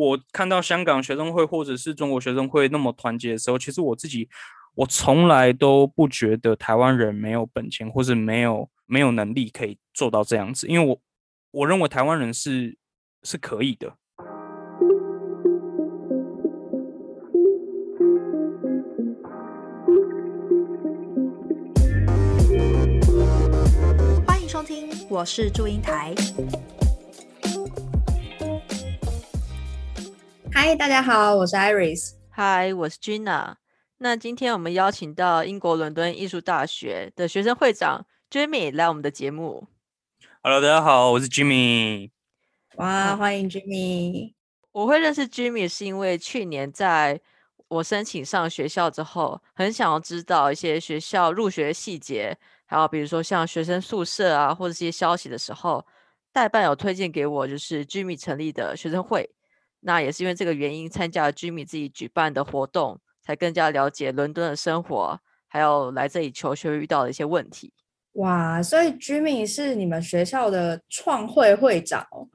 我看到香港学生会或者是中国学生会那么团结的时候，其实我自己我从来都不觉得台湾人没有本钱或者没有没有能力可以做到这样子，因为我我认为台湾人是是可以的。欢迎收听，我是祝英台。嗨，大家好，我是 Iris。嗨，我是 Gina。那今天我们邀请到英国伦敦艺术大学的学生会长 Jimmy 来我们的节目。Hello，大家好，我是 Jimmy。哇，欢迎 Jimmy。我会认识 Jimmy 是因为去年在我申请上学校之后，很想要知道一些学校入学细节，还有比如说像学生宿舍啊，或者这些消息的时候，代办有推荐给我，就是 Jimmy 成立的学生会。那也是因为这个原因，参加了 Jimmy 自己举办的活动，才更加了解伦敦的生活，还有来这里求学遇到的一些问题。哇，所以 Jimmy 是你们学校的创会会长哦。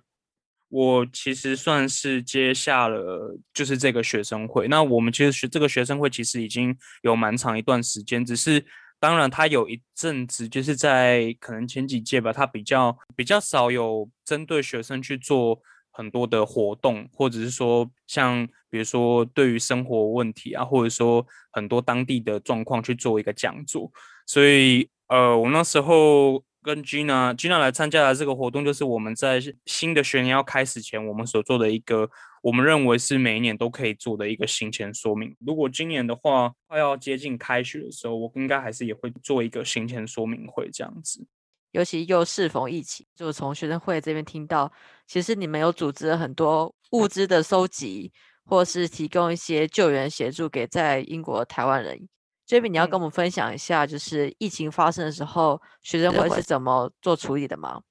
我其实算是接下了，就是这个学生会。那我们其实学这个学生会其实已经有蛮长一段时间，只是当然他有一阵子就是在可能前几届吧，他比较比较少有针对学生去做很多的活动，或者是说像比如说对于生活问题啊，或者说很多当地的状况去做一个讲座。所以呃，我那时候。跟 Gina Gina 来参加的这个活动，就是我们在新的学年要开始前，我们所做的一个，我们认为是每一年都可以做的一个行前说明。如果今年的话，快要接近开学的时候，我应该还是也会做一个行前说明会这样子。尤其又适逢疫情，就从学生会这边听到，其实你们有组织了很多物资的收集，或是提供一些救援协助给在英国的台湾人。Jamie，你要跟我们分享一下，就是疫情发生的时候，学生会是怎么做处理的吗？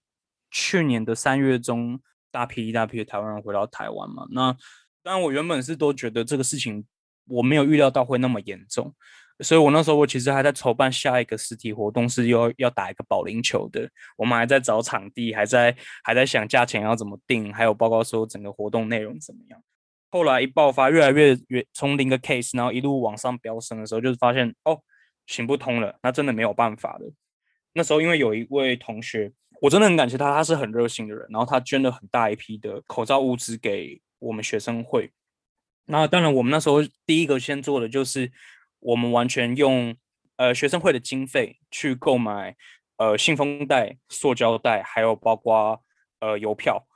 去年的三月中，大批一大批的台湾人回到台湾嘛。那当然，我原本是都觉得这个事情我没有预料到会那么严重，所以我那时候我其实还在筹办下一个实体活动，是要要打一个保龄球的。我们还在找场地，还在还在想价钱要怎么定，还有包括说整个活动内容怎么样。后来一爆发，越来越越从零个 case，然后一路往上飙升的时候，就是发现哦行不通了，那真的没有办法了。那时候因为有一位同学，我真的很感谢他，他是很热心的人，然后他捐了很大一批的口罩物资给我们学生会。那当然，我们那时候第一个先做的就是，我们完全用呃学生会的经费去购买呃信封袋、塑胶袋，还有包括呃邮票。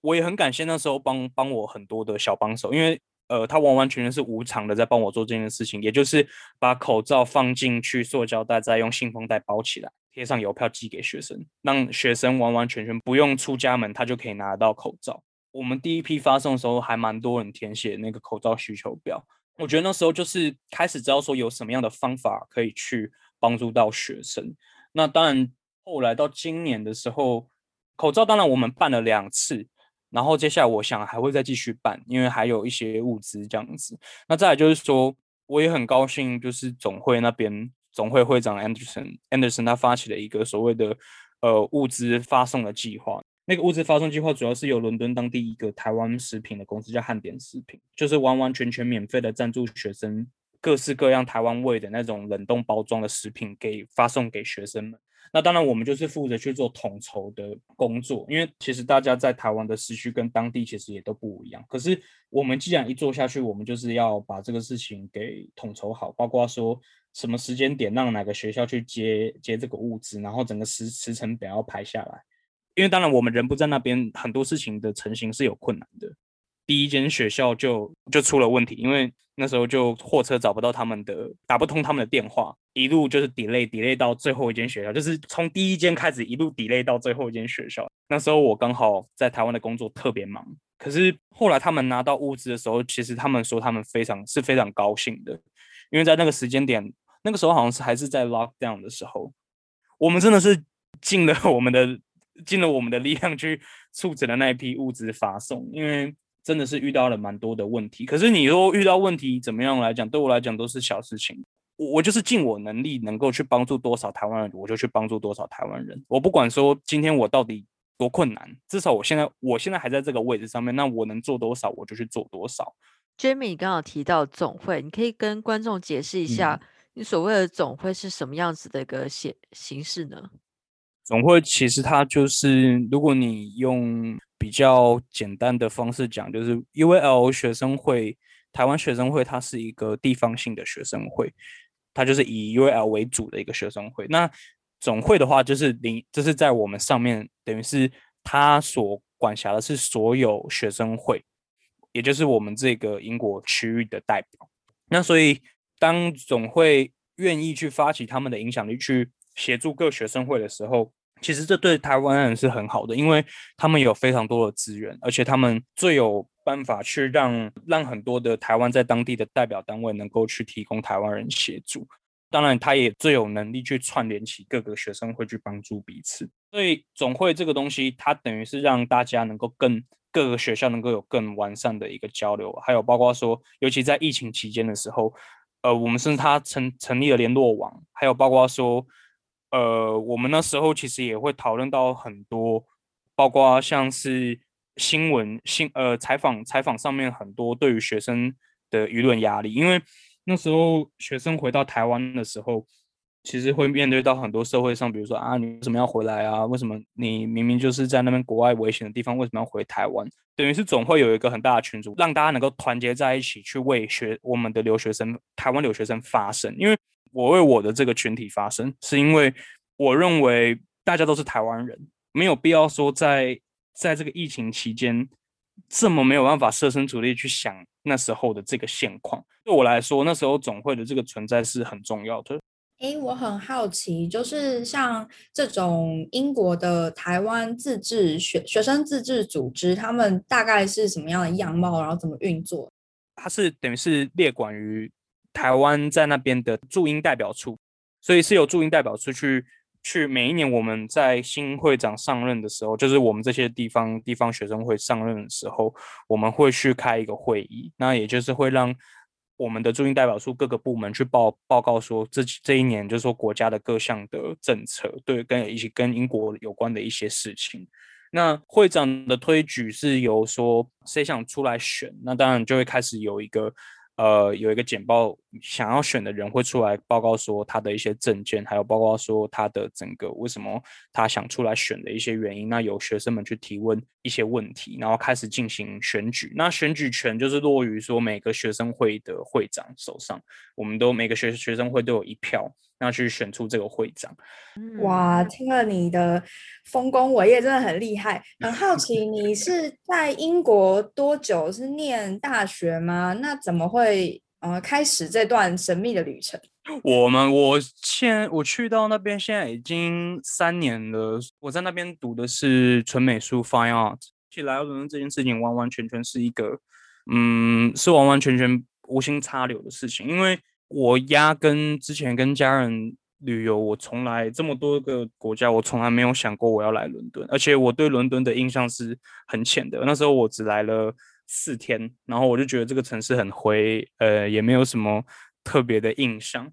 我也很感谢那时候帮帮我很多的小帮手，因为呃，他完完全全是无偿的在帮我做这件事情，也就是把口罩放进去塑胶袋，再用信封袋包起来，贴上邮票寄给学生，让学生完完全全不用出家门，他就可以拿得到口罩。我们第一批发送的时候，还蛮多人填写那个口罩需求表，我觉得那时候就是开始知道说有什么样的方法可以去帮助到学生。那当然，后来到今年的时候，口罩当然我们办了两次。然后接下来我想还会再继续办，因为还有一些物资这样子。那再来就是说，我也很高兴，就是总会那边总会会长 Anderson Anderson 他发起了一个所谓的呃物资发送的计划。那个物资发送计划主要是由伦敦当地一个台湾食品的公司叫汉典食品，就是完完全全免费的赞助学生各式各样台湾味的那种冷冻包装的食品给发送给学生们。那当然，我们就是负责去做统筹的工作，因为其实大家在台湾的时区跟当地其实也都不一样。可是我们既然一做下去，我们就是要把这个事情给统筹好，包括说什么时间点让哪个学校去接接这个物资，然后整个时时程表要排下来。因为当然我们人不在那边，很多事情的成型是有困难的。第一间学校就就出了问题，因为那时候就货车找不到他们的，打不通他们的电话，一路就是 delay delay 到最后一间学校，就是从第一间开始一路 delay 到最后一间学校。那时候我刚好在台湾的工作特别忙，可是后来他们拿到物资的时候，其实他们说他们非常是非常高兴的，因为在那个时间点，那个时候好像是还是在 lockdown 的时候，我们真的是尽了 我们的尽了我们的力量去促成了那一批物资发送，因为。真的是遇到了蛮多的问题，可是你说遇到问题怎么样来讲，对我来讲都是小事情。我我就是尽我能力能够去帮助多少台湾人，我就去帮助多少台湾人。我不管说今天我到底多困难，至少我现在我现在还在这个位置上面，那我能做多少我就去做多少。Jamie 刚好提到总会，你可以跟观众解释一下，你所谓的总会是什么样子的一个形形式呢？总会其实它就是，如果你用比较简单的方式讲，就是 UAL 学生会，台湾学生会，它是一个地方性的学生会，它就是以 UAL 为主的一个学生会。那总会的话，就是领，就是在我们上面，等于是它所管辖的是所有学生会，也就是我们这个英国区域的代表。那所以，当总会愿意去发起他们的影响力，去协助各学生会的时候，其实这对台湾人是很好的，因为他们有非常多的资源，而且他们最有办法去让让很多的台湾在当地的代表单位能够去提供台湾人协助。当然，他也最有能力去串联起各个学生会去帮助彼此。所以总会这个东西，它等于是让大家能够更各个学校能够有更完善的一个交流，还有包括说，尤其在疫情期间的时候，呃，我们甚至他成成立了联络网，还有包括说，呃，我们那时候其实也会讨论到很多，包括像是新闻新呃采访采访上面很多对于学生的舆论压力，因为那时候学生回到台湾的时候，其实会面对到很多社会上，比如说啊，你为什么要回来啊？为什么你明明就是在那边国外危险的地方，为什么要回台湾？等于是总会有一个很大的群组，让大家能够团结在一起，去为学我们的留学生、台湾留学生发声。因为我为我的这个群体发声，是因为我认为大家都是台湾人，没有必要说在在这个疫情期间这么没有办法设身处地去想那时候的这个现况。对我来说，那时候总会的这个存在是很重要的。诶，我很好奇，就是像这种英国的台湾自治学学生自治组织，他们大概是什么样的样貌，然后怎么运作？它是等于是列管于台湾在那边的驻英代表处，所以是有驻英代表处去去每一年我们在新会长上任的时候，就是我们这些地方地方学生会上任的时候，我们会去开一个会议，那也就是会让我们的驻英代表处各个部门去报报告说这这一年就是说国家的各项的政策，对，跟一起跟英国有关的一些事情。那会长的推举是由说谁想出来选，那当然就会开始有一个呃有一个简报，想要选的人会出来报告说他的一些证件，还有报告说他的整个为什么他想出来选的一些原因。那有学生们去提问一些问题，然后开始进行选举。那选举权就是落于说每个学生会的会长手上，我们都每个学学生会都有一票，那去选出这个会长。嗯哇，听了你的丰功伟业，真的很厉害。很好奇，你是在英国多久？是念大学吗？那怎么会呃开始这段神秘的旅程？我们我现我去到那边，现在已经三年了。我在那边读的是纯美术 （Fine Art）。其实来到伦敦这件事情，完完全全是一个，嗯，是完完全全无心插柳的事情。因为我压根之前跟家人旅游，我从来这么多个国家，我从来没有想过我要来伦敦，而且我对伦敦的印象是很浅的。那时候我只来了四天，然后我就觉得这个城市很灰，呃，也没有什么特别的印象。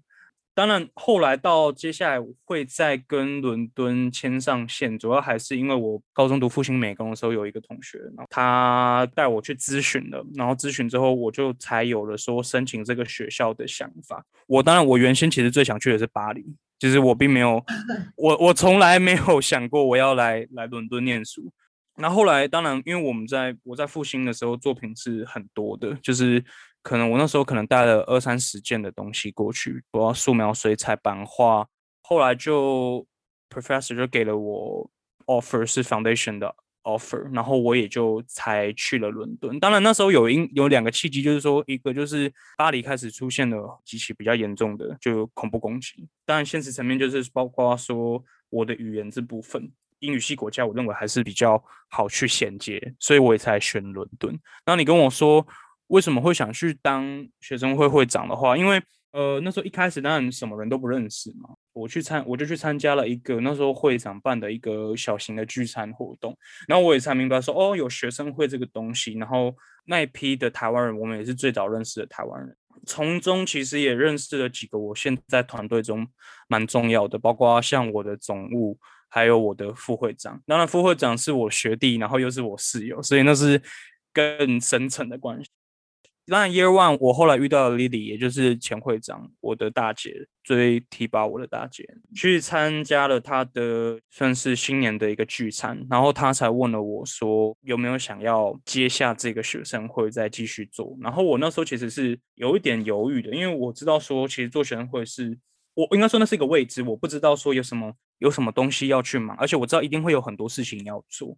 当然，后来到接下来会再跟伦敦牵上线，主要还是因为我高中读复兴美工的时候有一个同学，然后他带我去咨询了，然后咨询之后我就才有了说申请这个学校的想法。我当然我原先其实最想去的是巴黎，其实我并没有，我我从来没有想过我要来来伦敦念书。那后来当然，因为我们在我在复兴的时候作品是很多的，就是。可能我那时候可能带了二三十件的东西过去，我要素描、水彩、版画。后来就 professor 就给了我 offer 是 foundation 的 offer，然后我也就才去了伦敦。当然那时候有因有两个契机，就是说一个就是巴黎开始出现了几起比较严重的就恐怖攻击。当然现实层面就是包括说我的语言这部分，英语系国家我认为还是比较好去衔接，所以我也才选伦敦。那你跟我说。为什么会想去当学生会会长的话？因为呃那时候一开始当然什么人都不认识嘛，我去参我就去参加了一个那时候会长办的一个小型的聚餐活动，然后我也才明白说哦有学生会这个东西，然后那一批的台湾人我们也是最早认识的台湾人，从中其实也认识了几个我现在团队中蛮重要的，包括像我的总务，还有我的副会长。当然，副会长是我学弟，然后又是我室友，所以那是更深层的关系。当然，Year One 我后来遇到了 Lily，也就是前会长，我的大姐，最提拔我的大姐，去参加了她的算是新年的一个聚餐，然后她才问了我说有没有想要接下这个学生会再继续做。然后我那时候其实是有一点犹豫的，因为我知道说其实做学生会是我应该说那是一个未知，我不知道说有什么有什么东西要去忙，而且我知道一定会有很多事情要做。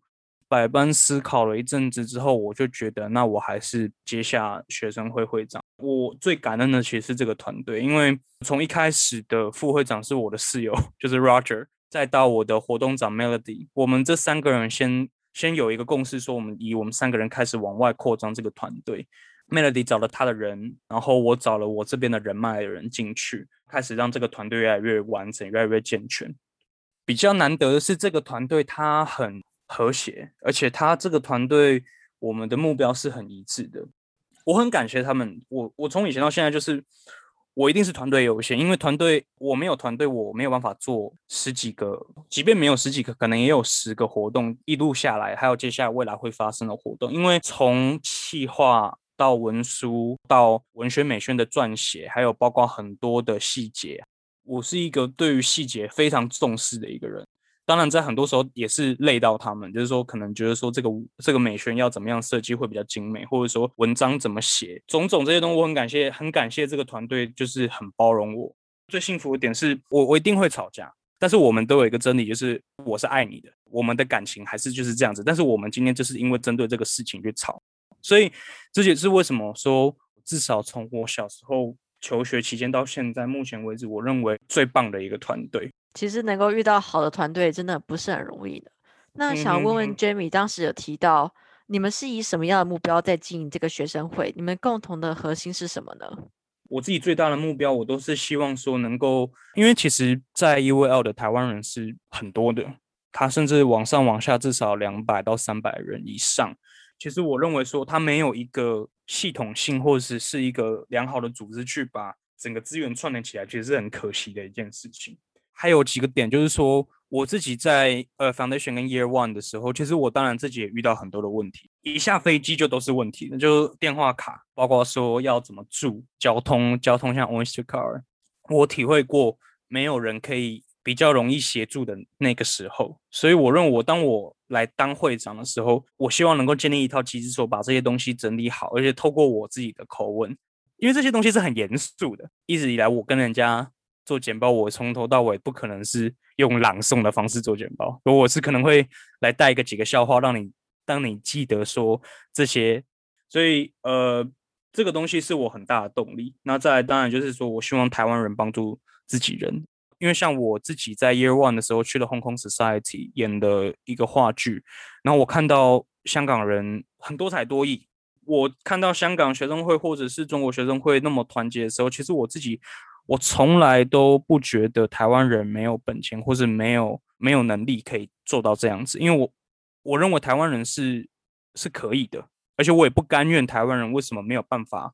百般思考了一阵子之后，我就觉得，那我还是接下学生会会长。我最感恩的其实是这个团队，因为从一开始的副会长是我的室友，就是 Roger，再到我的活动长 Melody，我们这三个人先先有一个共识，说我们以我们三个人开始往外扩张这个团队。Melody 找了他的人，然后我找了我这边的人脉的人进去，开始让这个团队越来越完整，越来越健全。比较难得的是，这个团队他很。和谐，而且他这个团队，我们的目标是很一致的。我很感谢他们。我我从以前到现在，就是我一定是团队优先，因为团队我没有团队，我没有办法做十几个，即便没有十几个，可能也有十个活动一路下来，还有接下来未来会发生的活动。因为从企划到文书到文学美宣的撰写，还有包括很多的细节，我是一个对于细节非常重视的一个人。当然，在很多时候也是累到他们，就是说可能觉得说这个这个美宣要怎么样设计会比较精美，或者说文章怎么写，种种这些东西，我很感谢，很感谢这个团队，就是很包容我。最幸福的点是我我一定会吵架，但是我们都有一个真理，就是我是爱你的，我们的感情还是就是这样子。但是我们今天就是因为针对这个事情去吵，所以这也是为什么说至少从我小时候求学期间到现在目前为止，我认为最棒的一个团队。其实能够遇到好的团队，真的不是很容易的。那想问问 Jamie，当时有提到你们是以什么样的目标在经营这个学生会？你们共同的核心是什么呢？我自己最大的目标，我都是希望说能够，因为其实，在 UVL 的台湾人是很多的，他甚至往上往下至少两百到三百人以上。其实我认为说，他没有一个系统性，或者是是一个良好的组织去把整个资源串联起来，其实是很可惜的一件事情。还有几个点，就是说我自己在呃 foundation 跟 year one 的时候，其实我当然自己也遇到很多的问题，一下飞机就都是问题，那就电话卡，包括说要怎么住，交通交通像 Oyster Car，我体会过没有人可以比较容易协助的那个时候，所以我认为我当我来当会长的时候，我希望能够建立一套机制，说把这些东西整理好，而且透过我自己的口吻，因为这些东西是很严肃的，一直以来我跟人家。做简报，我从头到尾不可能是用朗诵的方式做简报，我是可能会来带个几个笑话，让你让你记得说这些。所以，呃，这个东西是我很大的动力。那再，当然就是说我希望台湾人帮助自己人，因为像我自己在 Year One 的时候去了 Hong Kong Society 演的一个话剧，然后我看到香港人很多才多艺，我看到香港学生会或者是中国学生会那么团结的时候，其实我自己。我从来都不觉得台湾人没有本钱，或是没有没有能力可以做到这样子，因为我我认为台湾人是是可以的，而且我也不甘愿台湾人为什么没有办法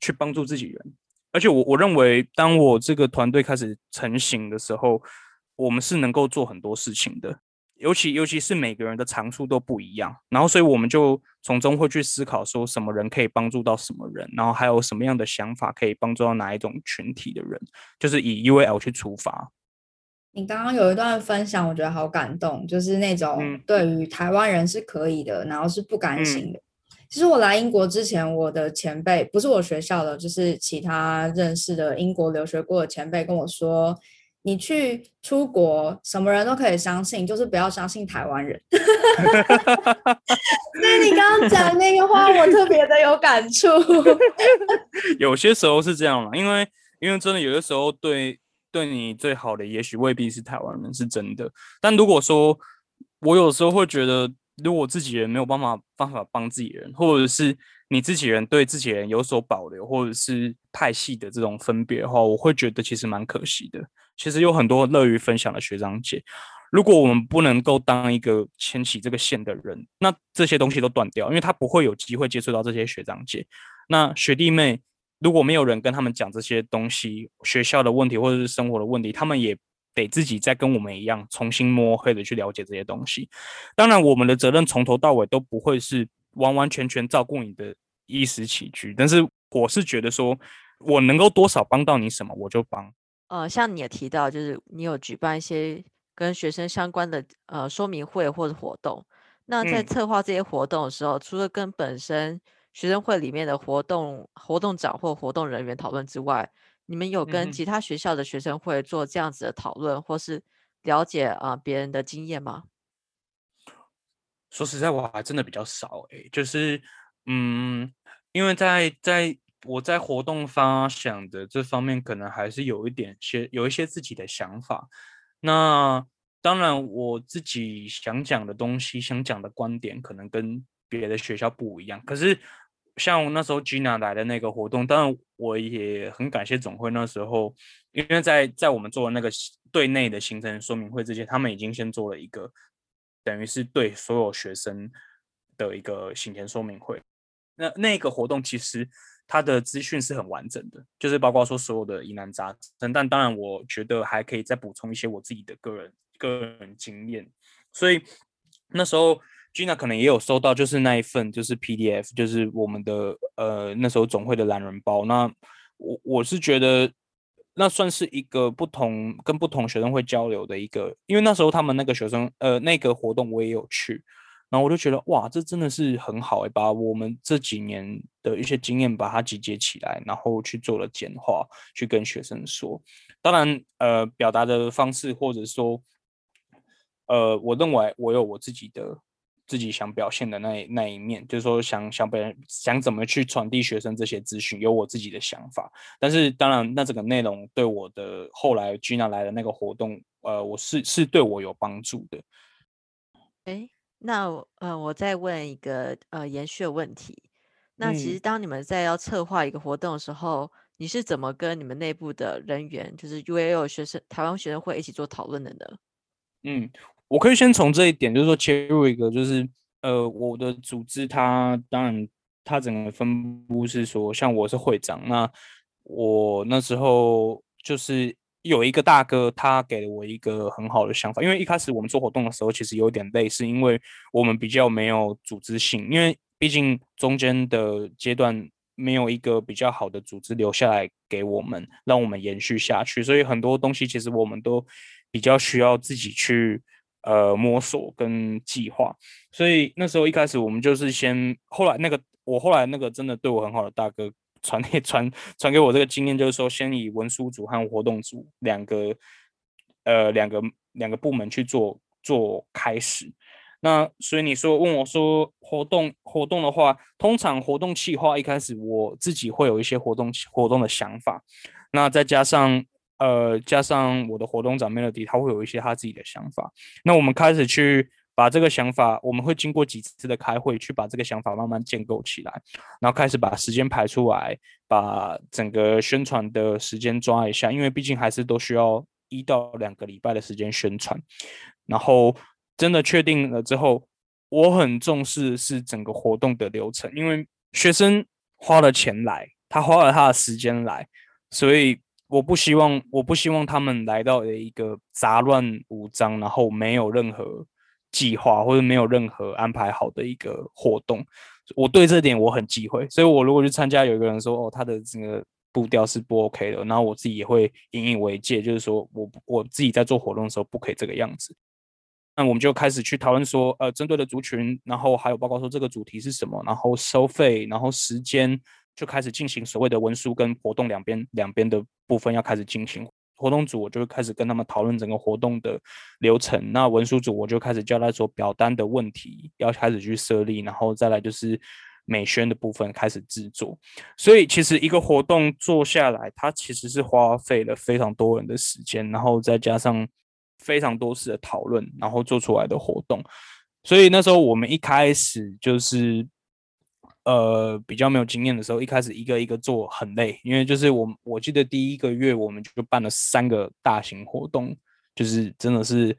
去帮助自己人，而且我我认为当我这个团队开始成型的时候，我们是能够做很多事情的。尤其尤其是每个人的长处都不一样，然后所以我们就从中会去思考，说什么人可以帮助到什么人，然后还有什么样的想法可以帮助到哪一种群体的人，就是以 UAL 去出发。你刚刚有一段分享，我觉得好感动，就是那种对于台湾人是可以的，然后是不甘心的。其实我来英国之前，我的前辈不是我学校的，就是其他认识的英国留学过的前辈跟我说。你去出国，什么人都可以相信，就是不要相信台湾人。那你刚刚讲那个话，我特别的有感触。有些时候是这样嘛，因为因为真的有些时候，对对你最好的，也许未必是台湾人，是真的。但如果说我有时候会觉得，如果自己人没有办法办法帮自己人，或者是你自己人对自己人有所保留，或者是派系的这种分别的话，我会觉得其实蛮可惜的。其实有很多乐于分享的学长姐，如果我们不能够当一个牵起这个线的人，那这些东西都断掉，因为他不会有机会接触到这些学长姐。那学弟妹如果没有人跟他们讲这些东西，学校的问题或者是生活的问题，他们也得自己再跟我们一样重新摸黑的去了解这些东西。当然，我们的责任从头到尾都不会是完完全全照顾你的衣食起居，但是我是觉得说，我能够多少帮到你什么，我就帮。呃，像你也提到，就是你有举办一些跟学生相关的呃说明会或者活动。那在策划这些活动的时候，除了跟本身学生会里面的活动活动长或活动人员讨论之外，你们有跟其他学校的学生会做这样子的讨论，或是了解啊别人的经验吗？说实在，我还真的比较少诶，就是嗯，因为在在我在活动发想的这方面，可能还是有一点些有一些自己的想法。那当然，我自己想讲的东西，想讲的观点，可能跟别的学校不一样。可是。像那时候 Gina 来的那个活动，当然我也很感谢总会那时候，因为在在我们做的那个对内的行程说明会之前，他们已经先做了一个，等于是对所有学生的一个行前说明会。那那个活动其实它的资讯是很完整的，就是包括说所有的疑难杂症，但当然我觉得还可以再补充一些我自己的个人个人经验，所以那时候。Gina 可能也有收到，就是那一份，就是 PDF，就是我们的呃那时候总会的懒人包。那我我是觉得，那算是一个不同跟不同学生会交流的一个，因为那时候他们那个学生呃那个活动我也有去，然后我就觉得哇，这真的是很好哎，把我们这几年的一些经验把它集结起来，然后去做了简化，去跟学生说。当然呃表达的方式或者说呃我认为我有我自己的。自己想表现的那那一面，就是说想想别人想怎么去传递学生这些资讯，有我自己的想法。但是当然，那这个内容对我的后来 Gina 来的那个活动，呃，我是是对我有帮助的。哎，那呃，我再问一个呃延续的问题。那其实当你们在要策划一个活动的时候，你是怎么跟你们内部的人员，就是 UAL 学生台湾学生会一起做讨论的呢？嗯。我可以先从这一点，就是说切入一个，就是呃，我的组织它当然它整个分布是说，像我是会长，那我那时候就是有一个大哥，他给了我一个很好的想法，因为一开始我们做活动的时候，其实有点累，是因为我们比较没有组织性，因为毕竟中间的阶段没有一个比较好的组织留下来给我们，让我们延续下去，所以很多东西其实我们都比较需要自己去。呃，摸索跟计划，所以那时候一开始我们就是先，后来那个我后来那个真的对我很好的大哥传给 传传给我这个经验，就是说先以文书组和活动组两个呃两个两个部门去做做开始。那所以你说问我说活动活动的话，通常活动企划一开始我自己会有一些活动活动的想法，那再加上。呃，加上我的活动长 Melody，他会有一些他自己的想法。那我们开始去把这个想法，我们会经过几次的开会，去把这个想法慢慢建构起来，然后开始把时间排出来，把整个宣传的时间抓一下，因为毕竟还是都需要一到两个礼拜的时间宣传。然后真的确定了之后，我很重视是整个活动的流程，因为学生花了钱来，他花了他的时间来，所以。我不希望，我不希望他们来到的一个杂乱无章，然后没有任何计划或者没有任何安排好的一个活动。我对这点我很忌讳，所以我如果去参加，有一个人说哦，他的这个步调是不 OK 的，然后我自己也会引以为戒，就是说我我自己在做活动的时候不可以这个样子。那我们就开始去讨论说，呃，针对的族群，然后还有包括说这个主题是什么，然后收费，然后时间。就开始进行所谓的文书跟活动两边两边的部分要开始进行。活动组我就会开始跟他们讨论整个活动的流程。那文书组我就开始交代说表单的问题要开始去设立，然后再来就是美宣的部分开始制作。所以其实一个活动做下来，它其实是花费了非常多人的时间，然后再加上非常多次的讨论，然后做出来的活动。所以那时候我们一开始就是。呃，比较没有经验的时候，一开始一个一个做很累，因为就是我我记得第一个月我们就办了三个大型活动，就是真的是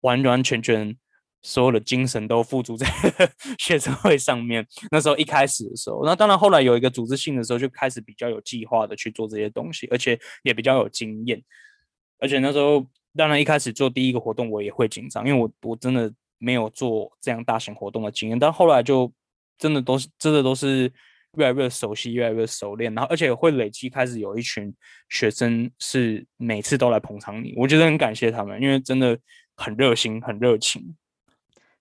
完完全全所有的精神都付诸在 学生会上面。那时候一开始的时候，那当然后来有一个组织性的时候，就开始比较有计划的去做这些东西，而且也比较有经验。而且那时候当然一开始做第一个活动我也会紧张，因为我我真的没有做这样大型活动的经验，但后来就真的都是真的都是越来越熟悉，越来越熟练，然后而且会累积开始有一群学生是每次都来捧场你，我觉得很感谢他们，因为真的很热心，很热情。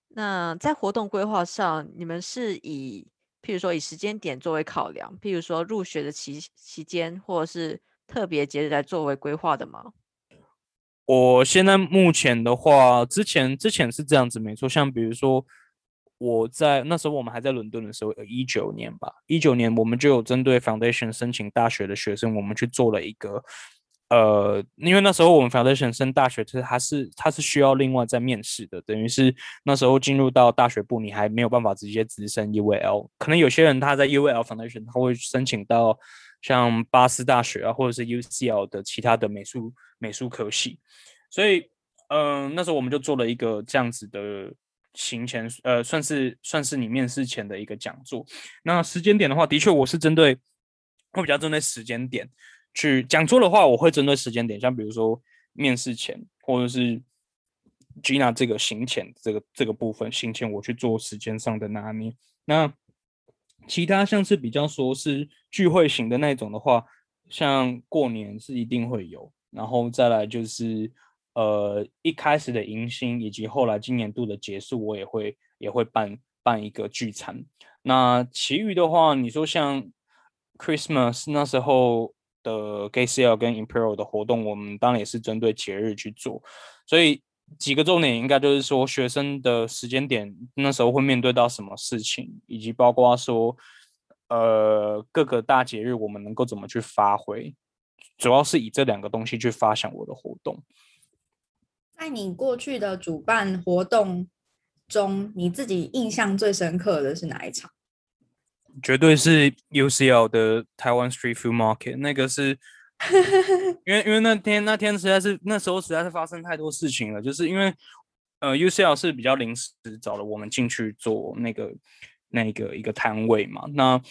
那在活动规划上，你们是以譬如说以时间点作为考量，譬如说入学的期期间，或者是特别节日来作为规划的吗？我现在目前的话，之前之前是这样子，没错。像比如说我在那时候我们还在伦敦的时候，一九年吧，一九年我们就有针对 foundation 申请大学的学生，我们去做了一个。呃，因为那时候我们 foundation 升大学，其实它是它是需要另外再面试的，等于是那时候进入到大学部，你还没有办法直接直升 UL。可能有些人他在 UL foundation 他会申请到像巴斯大学啊，或者是 UCL 的其他的美术美术科系。所以，嗯，那时候我们就做了一个这样子的行前，呃，算是算是你面试前的一个讲座。那时间点的话，的确我是针对，会比较针对时间点。去讲座的话，我会针对时间点，像比如说面试前，或者是 Gina 这个行前这个这个部分，行前我去做时间上的拿捏。那其他像是比较说是聚会型的那种的话，像过年是一定会有，然后再来就是呃一开始的迎新，以及后来今年度的结束，我也会也会办办一个聚餐。那其余的话，你说像 Christmas 那时候。的 GCL 跟 Imperial 的活动，我们当然也是针对节日去做，所以几个重点应该就是说学生的时间点那时候会面对到什么事情，以及包括说呃各个大节日我们能够怎么去发挥，主要是以这两个东西去发想我的活动。在你过去的主办活动中，你自己印象最深刻的是哪一场？绝对是 UCL 的台湾 Street Food Market，那个是，因为因为那天那天实在是那时候实在是发生太多事情了，就是因为呃 UCL 是比较临时找了我们进去做那个那个一个摊位嘛，那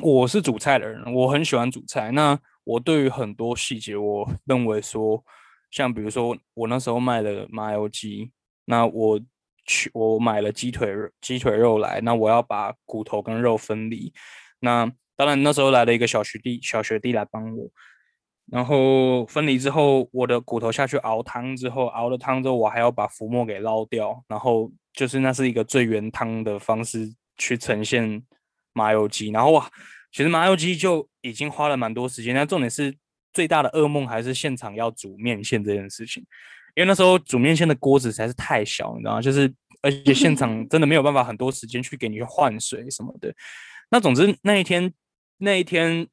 我是煮菜的人，我很喜欢煮菜，那我对于很多细节，我认为说，像比如说我那时候卖的麻油鸡，那我。去，我买了鸡腿，鸡腿肉来，那我要把骨头跟肉分离。那当然那时候来了一个小学弟，小学弟来帮我。然后分离之后，我的骨头下去熬汤之后，熬了汤之后，我还要把浮沫给捞掉。然后就是那是一个最原汤的方式去呈现麻油鸡。然后哇其实麻油鸡就已经花了蛮多时间。但重点是最大的噩梦还是现场要煮面线这件事情。因为那时候煮面线的锅子实在是太小，你知道吗？就是而且现场 真的没有办法很多时间去给你换水什么的。那总之那一天那一天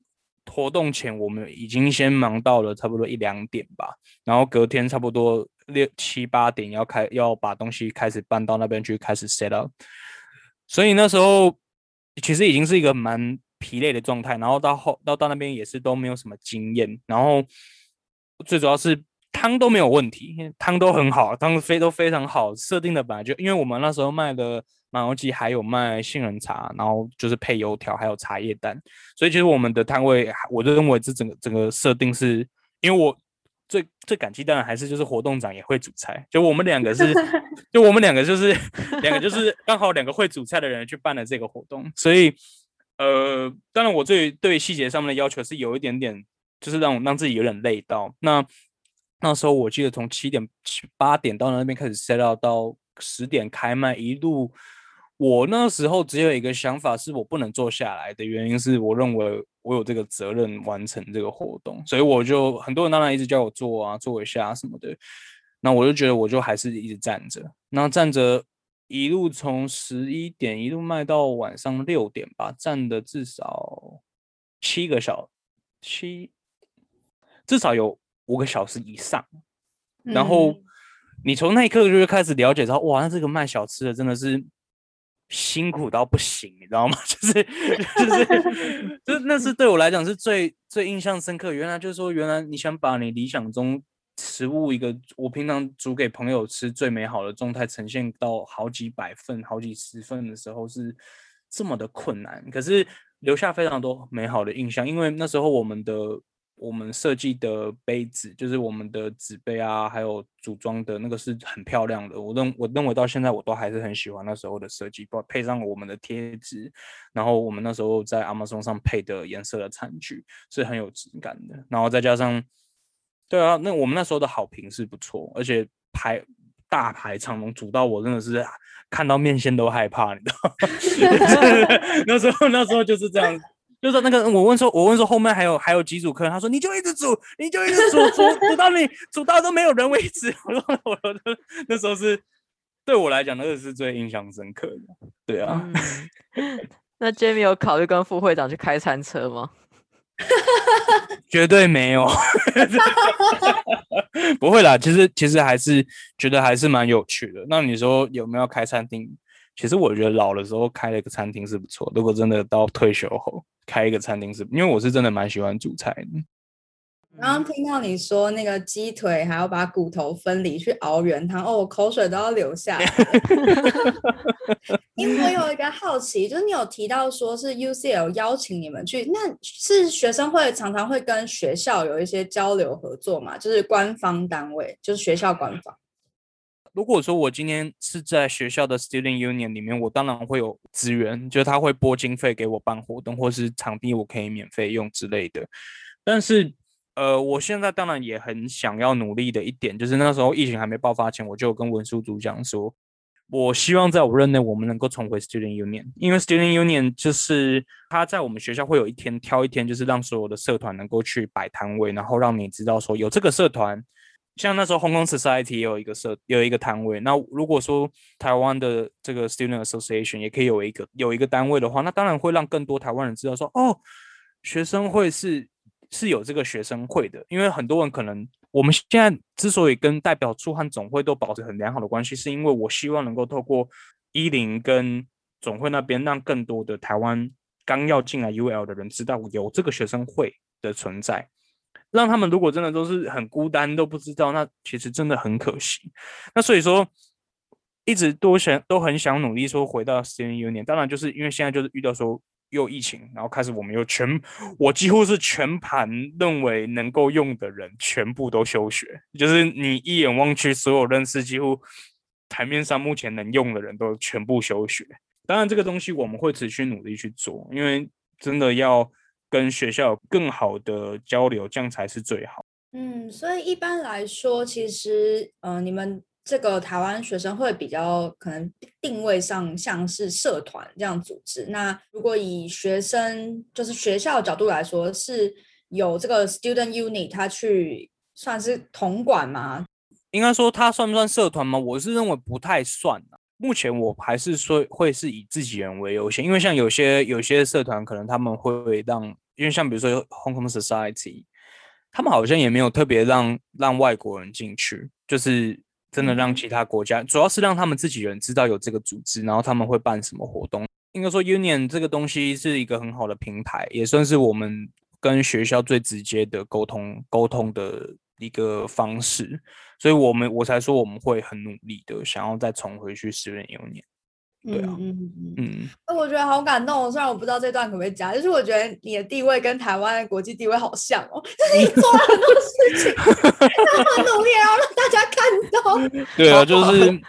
活动前，我们已经先忙到了差不多一两点吧。然后隔天差不多六七八点要开要把东西开始搬到那边去开始 set up。所以那时候其实已经是一个蛮疲累的状态。然后到后到到那边也是都没有什么经验。然后最主要是。汤都没有问题，汤都很好，汤非都非常好。设定的本来就，因为我们那时候卖的麻油鸡还有卖杏仁茶，然后就是配油条还有茶叶蛋，所以其实我们的摊位，我就认为这整个整个设定是，因为我最最感激当然还是就是活动长也会煮菜，就我们两个是，就我们两个就是两个就是刚好两个会煮菜的人去办了这个活动，所以呃，当然我对对细节上面的要求是有一点点，就是让让自己有点累到那。那时候我记得从七点七八点到那边开始 set up 到十点开卖，一路我那时候只有一个想法，是我不能坐下来的原因是我认为我有这个责任完成这个活动，所以我就很多人当然一直叫我坐啊坐一下什么的，那我就觉得我就还是一直站着，那站着一路从十一点一路卖到晚上六点吧，站的至少七个小七，至少有。五个小时以上，然后你从那一刻就会开始了解到，哇，那这个卖小吃的真的是辛苦到不行，你知道吗？就是就是，就那是对我来讲是最最印象深刻。原来就是说，原来你想把你理想中食物一个我平常煮给朋友吃最美好的状态呈现到好几百份、好几十份的时候，是这么的困难。可是留下非常多美好的印象，因为那时候我们的。我们设计的杯子，就是我们的纸杯啊，还有组装的那个是很漂亮的。我认我认为到现在我都还是很喜欢那时候的设计，包配上我们的贴纸，然后我们那时候在 Amazon 上配的颜色的餐具是很有质感的。然后再加上，对啊，那我们那时候的好评是不错，而且排大排长龙，煮到我真的是看到面线都害怕，你知道？那时候那时候就是这样。就是那个，我问说，我问说后面还有还有几组客人，他说你就一直煮，你就一直煮煮煮到你煮到都没有人为止。我说我说那时候是对我来讲，那个是最印象深刻的。对啊，那 Jamie 有考虑跟副会长去开餐车吗？绝对没有，不会啦。其实其实还是觉得还是蛮有趣的。那你说有没有开餐厅？其实我觉得老的时候开了一个餐厅是不错。如果真的到退休后开一个餐厅，是因为我是真的蛮喜欢煮菜的。刚刚听到你说那个鸡腿还要把骨头分离去熬原汤，哦，我口水都要流下来。因为我有一个好奇，就是你有提到说是 UCL 邀请你们去，那是学生会常常会跟学校有一些交流合作嘛？就是官方单位，就是学校官方。如果说我今天是在学校的 Student Union 里面，我当然会有资源，就是他会拨经费给我办活动，或是场地我可以免费用之类的。但是，呃，我现在当然也很想要努力的一点，就是那时候疫情还没爆发前，我就跟文书组讲说，我希望在我任内我们能够重回 Student Union，因为 Student Union 就是他在我们学校会有一天挑一天，就是让所有的社团能够去摆摊位，然后让你知道说有这个社团。像那时候 Hong Kong Society 也有一个社有一个摊位，那如果说台湾的这个 Student Association 也可以有一个有一个单位的话，那当然会让更多台湾人知道说，哦，学生会是是有这个学生会的。因为很多人可能我们现在之所以跟代表处和总会都保持很良好的关系，是因为我希望能够透过一零跟总会那边，让更多的台湾刚要进来 UL 的人知道有这个学生会的存在。让他们如果真的都是很孤单都不知道，那其实真的很可惜。那所以说，一直都想都很想努力说回到 student union。当然就是因为现在就是遇到说又疫情，然后开始我们又全我几乎是全盘认为能够用的人全部都休学，就是你一眼望去，所有认识几乎台面上目前能用的人都全部休学。当然这个东西我们会持续努力去做，因为真的要。跟学校有更好的交流，这样才是最好。嗯，所以一般来说，其实，嗯，你们这个台湾学生会比较可能定位上像是社团这样组织。那如果以学生就是学校角度来说，是有这个 student unit，他去算是统管吗？应该说，他算不算社团吗？我是认为不太算目前我还是说会是以自己人为优先，因为像有些有些社团可能他们会让，因为像比如说 Hong Kong Society，他们好像也没有特别让让外国人进去，就是真的让其他国家，主要是让他们自己人知道有这个组织，然后他们会办什么活动。应该说 Union 这个东西是一个很好的平台，也算是我们跟学校最直接的沟通沟通的一个方式。所以我们我才说我们会很努力的想要再重回去十年有年，对啊，嗯嗯嗯，那我觉得好感动。虽然我不知道这段可不可以加，就是我觉得你的地位跟台湾的国际地位好像哦，就是你做了很多事情，很努力，然后让大家看到。对啊，就是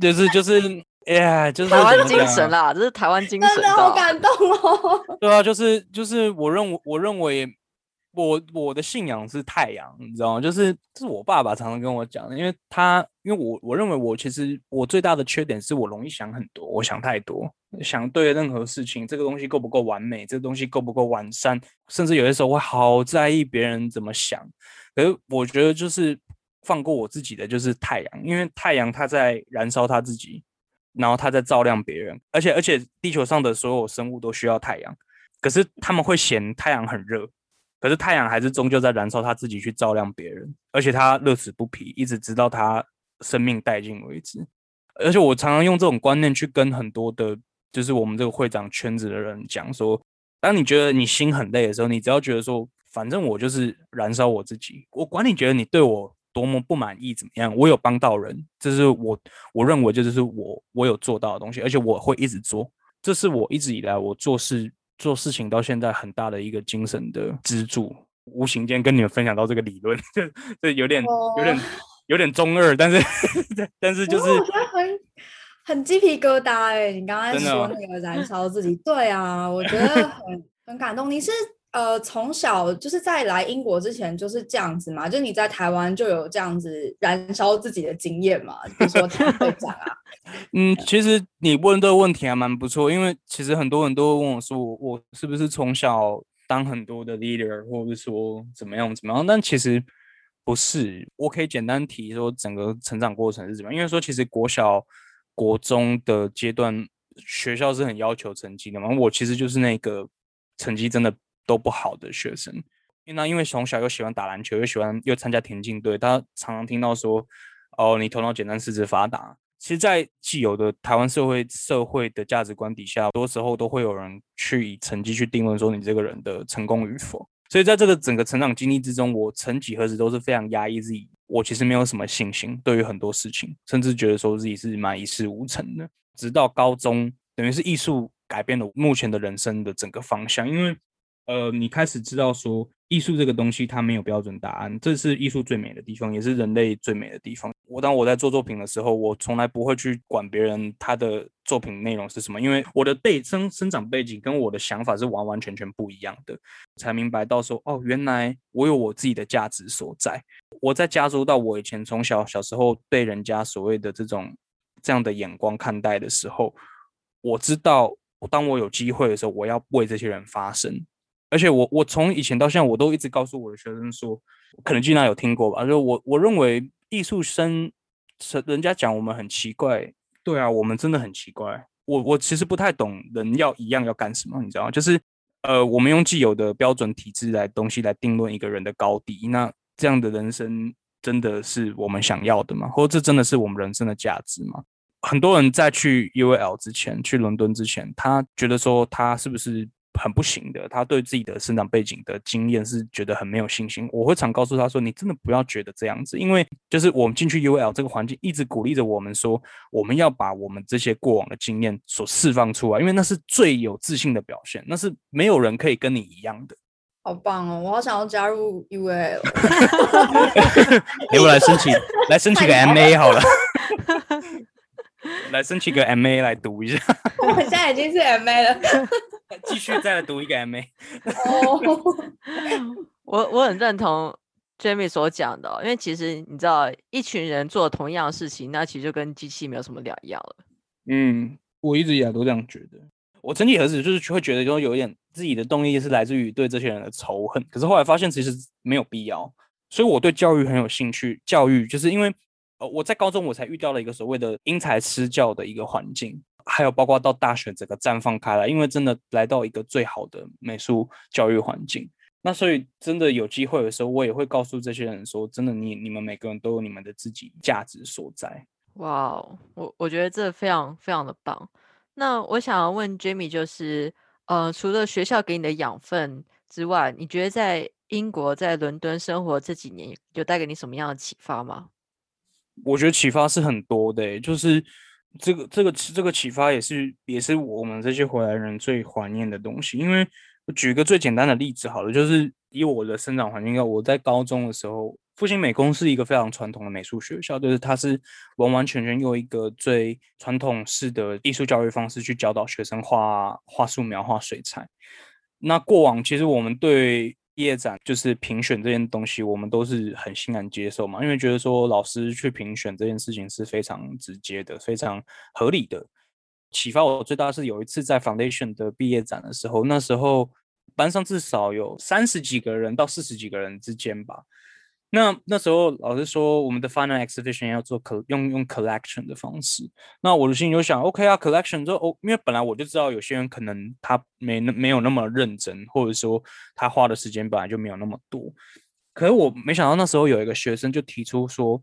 就是就是哎呀，就是台湾精神啦，这是台湾精神，真的好感动哦。对啊，就是就是我认为我认为。我我的信仰是太阳，你知道吗？就是是我爸爸常常跟我讲的，因为他因为我我认为我其实我最大的缺点是我容易想很多，我想太多，想对任何事情这个东西够不够完美，这个东西够不够完善，甚至有些时候会好在意别人怎么想。可是我觉得就是放过我自己的就是太阳，因为太阳它在燃烧它自己，然后它在照亮别人，而且而且地球上的所有生物都需要太阳，可是他们会嫌太阳很热。可是太阳还是终究在燃烧，他自己去照亮别人，而且他乐此不疲，一直直到他生命殆尽为止。而且我常常用这种观念去跟很多的，就是我们这个会长圈子的人讲说：，当你觉得你心很累的时候，你只要觉得说，反正我就是燃烧我自己，我管你觉得你对我多么不满意怎么样，我有帮到人，这是我我认为就是我我有做到的东西，而且我会一直做，这是我一直以来我做事。做事情到现在很大的一个精神的支柱，无形间跟你们分享到这个理论，这 这有点有点哦有点中二，但是 但是就是哦我觉得很很鸡皮疙瘩哎、你刚才说那个燃烧自己，对啊，我觉得很很感动。你是呃从小就是在来英国之前就是这样子嘛？就你在台湾就有这样子燃烧自己的经验嘛？比如说队长啊，嗯，其实你问这个问题还蛮不错，因为其实很多人都会问我说，我我是不是从小当很多的 leader，或者是说怎么样怎么样？但其实不是，我可以简单提说整个成长过程是怎么样。因为说其实国小、国中的阶段，学校是很要求成绩的嘛，我其实就是那个成绩真的都不好的学生。因为那因为从小又喜欢打篮球，又喜欢又参加田径队，他常常听到说，哦，你头脑简单，四肢发达。其实，在既有的台湾社会社会的价值观底下，多时候都会有人去以成绩去定论说你这个人的成功与否。所以，在这个整个成长经历之中，我曾几何时都是非常压抑自己，我其实没有什么信心，对于很多事情，甚至觉得说自己是蛮一事无成的。直到高中，等于是艺术改变了目前的人生的整个方向，因为呃，你开始知道说艺术这个东西它没有标准答案，这是艺术最美的地方，也是人类最美的地方。我当我在做作品的时候，我从来不会去管别人他的作品内容是什么，因为我的背生生长背景跟我的想法是完完全全不一样的，才明白到说哦，原来我有我自己的价值所在。我在加州到我以前从小小时候被人家所谓的这种这样的眼光看待的时候，我知道当我有机会的时候，我要为这些人发声。而且我我从以前到现在，我都一直告诉我的学生说，可能经常有听过吧，就我我认为艺术生是人家讲我们很奇怪，对啊，我们真的很奇怪。我我其实不太懂人要一样要干什么，你知道吗？就是呃，我们用既有的标准体制来东西来定论一个人的高低，那这样的人生真的是我们想要的吗？或者这真的是我们人生的价值吗？很多人在去 UAL 之前，去伦敦之前，他觉得说他是不是很不行的？他对自己的生长背景的经验是觉得很没有信心。我会常告诉他说：“你真的不要觉得这样子，因为就是我们进去 UAL 这个环境，一直鼓励着我们说，我们要把我们这些过往的经验所释放出来，因为那是最有自信的表现，那是没有人可以跟你一样的。好棒哦！我好想要加入 UL，要不来申请来申请个 MA 好了，来申请个 MA 来读一下，我现在已经是 MA 了。继续再来读一个 MA。哦，我我很认同 Jamie 所讲的哦、因为其实你知道，一群人做同样的事情，那其实就跟机器没有什么两样了。嗯，我一直以来都这样觉得。我曾几何时就是会觉得说有一点自己的动力是来自于对这些人的仇恨，可是后来发现其实没有必要，所以我对教育很有兴趣。教育就是因为呃我在高中我才遇到了一个所谓的因材施教的一个环境，还有包括到大学整个绽放开来，因为真的来到一个最好的美术教育环境。那所以真的有机会的时候，我也会告诉这些人说，真的你你们每个人都有你们的自己价值所在。哇哦，我我觉得这非常非常的棒。那我想要问 Jamie，就是呃，除了学校给你的养分之外，你觉得在英国在伦敦生活这几年有带给你什么样的启发吗？我觉得启发是很多的欸，就是这个这个这个启发也是也是我们这些回来人最怀念的东西。因为举一个最简单的例子好了，就是以我的生长环境，我在高中的时候，复兴美工是一个非常传统的美术学校，就是它是完完全全用一个最传统式的艺术教育方式去教导学生画画素描、画水彩。那过往其实我们对毕业展就是评选这件东西，我们都是很欣然接受嘛，因为觉得说老师去评选这件事情是非常直接的、非常合理的。启发我最大是有一次在 Foundation 的毕业展的时候，那时候班上至少有三十几个人到四十几个人之间吧。那那时候老师说我们的 final exhibition 要做 col 用用 collection 的方式，那我的心里就想，OK 啊，collection 之后，哦，因为本来我就知道有些人可能他没那没有那么认真，或者说他花的时间本来就没有那么多。可是我没想到那时候有一个学生就提出说，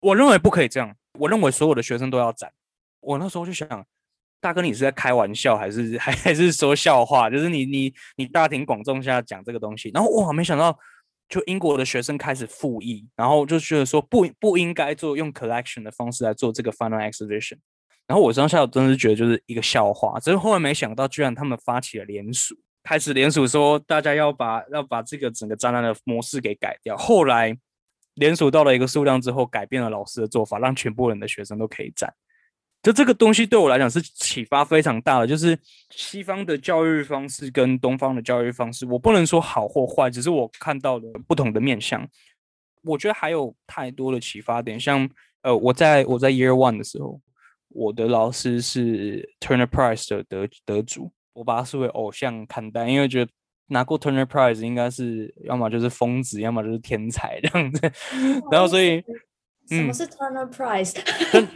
我认为不可以这样，我认为所有的学生都要展。我那时候就想，大哥你是在开玩笑还是还还是说笑话？就是你你你大庭广众下讲这个东西，然后哇，没想到。就英国的学生开始复议，然后就觉得说不不应该做用 collection 的方式来做这个 final exhibition。然后我当下真的是觉得就是一个笑话，只是后来没想到居然他们发起了联署，开始联署说大家要把要把这个整个展览的模式给改掉。后来联署到了一个数量之后，改变了老师的做法，让全部人的学生都可以展。就这个东西对我来讲是启发非常大的，就是西方的教育方式跟东方的教育方式，我不能说好或坏，只是我看到了不同的面向。我觉得还有太多的启发点，像呃，我在我在 Year One 的时候，我的老师是 Turner Prize 的得得主，我把他视为偶像看待，因为觉得拿过 Turner Prize 应该是要么就是疯子，要么就是天才这样子，然后所以。什么是 Turner Prize？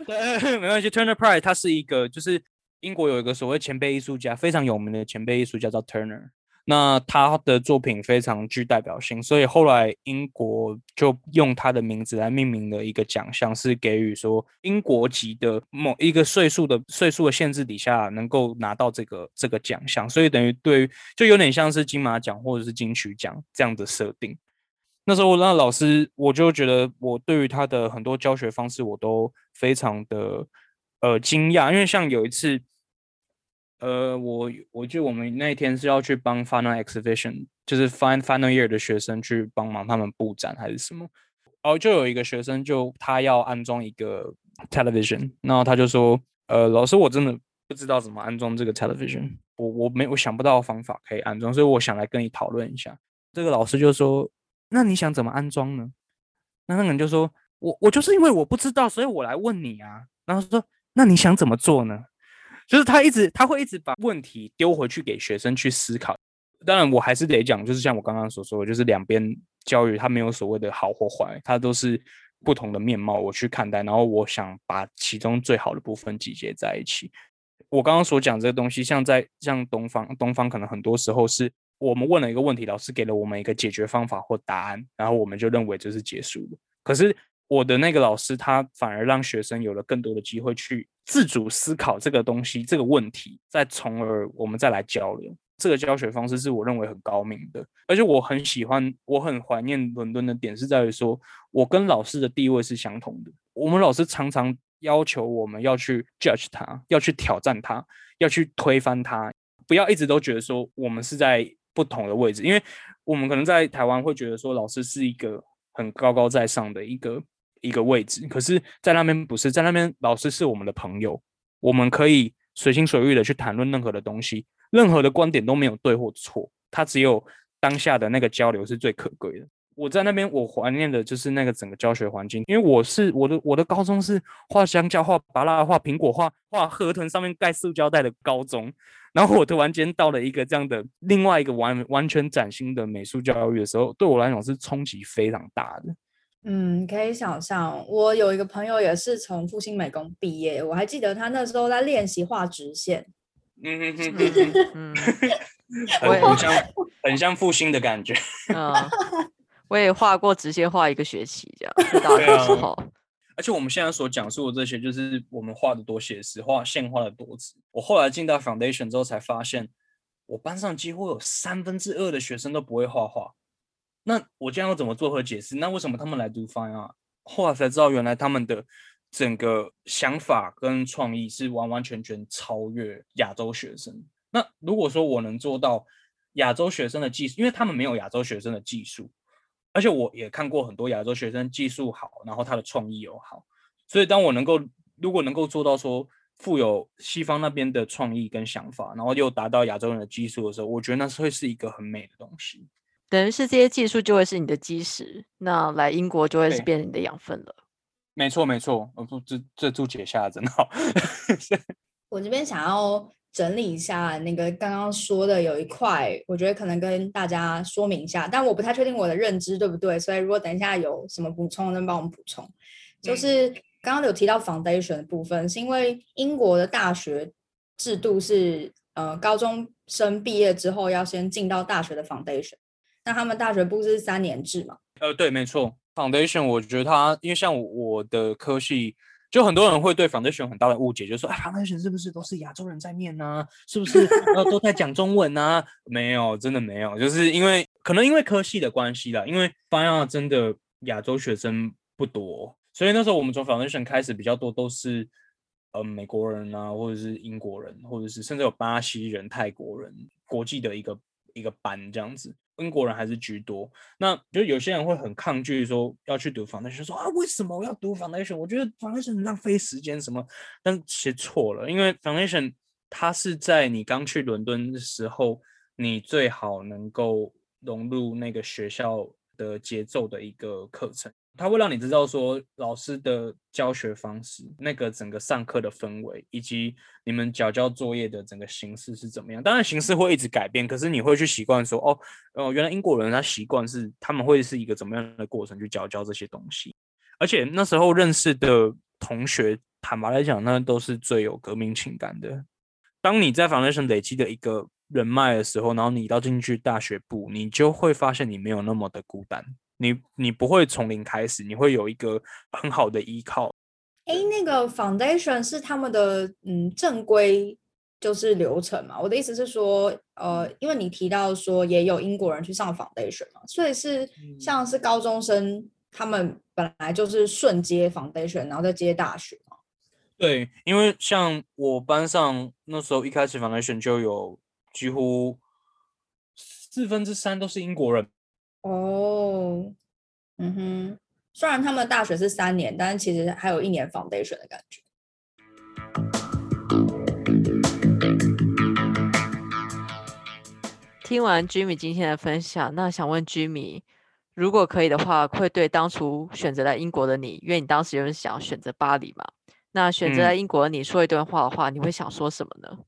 没关系，Turner Prize 它是一个，就是英国有一个所谓前辈艺术家，非常有名的前辈艺术家叫 Turner。那他的作品非常具代表性，所以后来英国就用他的名字来命名的一个奖项，是给予说英国籍的某一个岁数的岁数的限制底下能够拿到这个这个奖项，所以等于对，就有点像是金马奖或者是金曲奖这样的设定。那时候，那老师我就觉得，我对于他的很多教学方式，我都非常的呃惊讶。因为像有一次，呃，我我就我们那天是要去帮 final exhibition，就是 final final year 的学生去帮忙他们布展还是什么，然后就有一个学生就他要安装一个 television，然后他就说，呃，老师我真的不知道怎么安装这个 television，我我没我想不到方法可以安装，所以我想来跟你讨论一下。这个老师就说。那你想怎么安装呢？那那个人就说：“我我就是因为我不知道，所以我来问你啊。”然后说：“那你想怎么做呢？”就是他一直他会一直把问题丢回去给学生去思考。当然，我还是得讲，就是像我刚刚所说的，就是两边教育它没有所谓的好或坏，它都是不同的面貌，我去看待。然后我想把其中最好的部分集结在一起。我刚刚所讲这个东西，像在像东方，东方可能很多时候是。我们问了一个问题，老师给了我们一个解决方法或答案，然后我们就认为这是结束了。可是我的那个老师，他反而让学生有了更多的机会去自主思考这个东西、这个问题，再从而我们再来交流。这个教学方式是我认为很高明的，而且我很喜欢，我很怀念伦敦的点是在于说，我跟老师的地位是相同的。我们老师常常要求我们要去 judge 他，要去挑战他，要去推翻他，不要一直都觉得说我们是在。不同的位置，因为我们可能在台湾会觉得说老师是一个很高高在上的一个一个位置，可是，在那边不是在那边，老师是我们的朋友，我们可以随心所欲的去谈论任何的东西，任何的观点都没有对或错，他只有当下的那个交流是最可贵的。我在那边，我怀念的就是那个整个教学环境，因为我是我的我的高中是画香蕉、画芭拉、画苹果、画画河豚上面盖塑胶袋的高中。然后我突然间到了一个这样的另外一个完完全崭新的美术教育的时候，对我来讲是冲击非常大的。嗯，可以想象，我有一个朋友也是从复兴美工毕业，我还记得他那时候在练习画直线。嗯嗯嗯嗯，很像很像复兴的感觉。嗯，我也画过直线画一个学期这样，大学时候。而且我们现在所讲述的这些，就是我们画的多写实，画线画的多直。我后来进到 foundation 之后，才发现我班上几乎有三分之二的学生都不会画画。那我这样要怎么做和解释？那为什么他们来读 fine 啊后来才知道，原来他们的整个想法跟创意是完完全全超越亚洲学生。那如果说我能做到亚洲学生的技术，因为他们没有亚洲学生的技术。而且我也看过很多亚洲学生技术好，然后他的创意又好，所以当我能够如果能够做到说富有西方那边的创意跟想法，然后又达到亚洲人的技术的时候，我觉得那是会是一个很美的东西。等于是这些技术就会是你的基石，那来英国就会是变成你的养分了。没错没错，我不这这注解下的真好。我这边想要。整理一下那个刚刚说的有一块，我觉得可能跟大家说明一下，但我不太确定我的认知对不对，所以如果等一下有什么补充，能帮我们补充。就是刚刚有提到 foundation 的部分，是因为英国的大学制度是，呃，高中生毕业之后要先进到大学的 foundation，那他们大学部是三年制嘛？呃，对，没错，foundation 我觉得它，因为像我的科系。就很多人会对 foundation 很大的误解，就是说啊，foundation 是不是都是亚洲人在念呢？是不是呃都在讲中文呢？没有，真的没有，就是因为可能因为科系的关系啦，因为 f i n 真的亚洲学生不多，所以那时候我们从 foundation 开始比较多都是呃美国人啊，或者是英国人，或者是甚至有巴西人、泰国人，国际的一个一个班这样子。英国人还是居多，那就有些人会很抗拒说要去读 foundation，说啊为什么我要读 foundation？我觉得 foundation 浪费时间什么，但其实错了，因为 foundation 它是在你刚去伦敦的时候，你最好能够融入那个学校的节奏的一个课程。它会让你知道说老师的教学方式，那个整个上课的氛围，以及你们交交作业的整个形式是怎么样。当然形式会一直改变，可是你会去习惯说，哦，哦，原来英国人他习惯是他们会是一个怎么样的过程去教教这些东西。而且那时候认识的同学，坦白来讲，那都是最有革命情感的。当你在 foundation 累积的一个人脉的时候，然后你到进去大学部，你就会发现你没有那么的孤单。你你不会从零开始，你会有一个很好的依靠。哎，那个 foundation 是他们的嗯正规就是流程嘛？我的意思是说，呃，因为你提到说也有英国人去上 foundation 嘛，所以是像是高中生他们本来就是顺接 foundation，然后再接大学嘛？对，因为像我班上那时候一开始 foundation 就有几乎四分之三都是英国人。哦，嗯哼，虽然他们大学是三年，但是其实还有一年 foundation 的感觉。听完 Jimmy 今天的分享，那想问 Jimmy，如果可以的话，会对当初选择在英国的你，因为你当时有想选择巴黎嘛？那选择在英国的你说一段话的话，你会想说什么呢？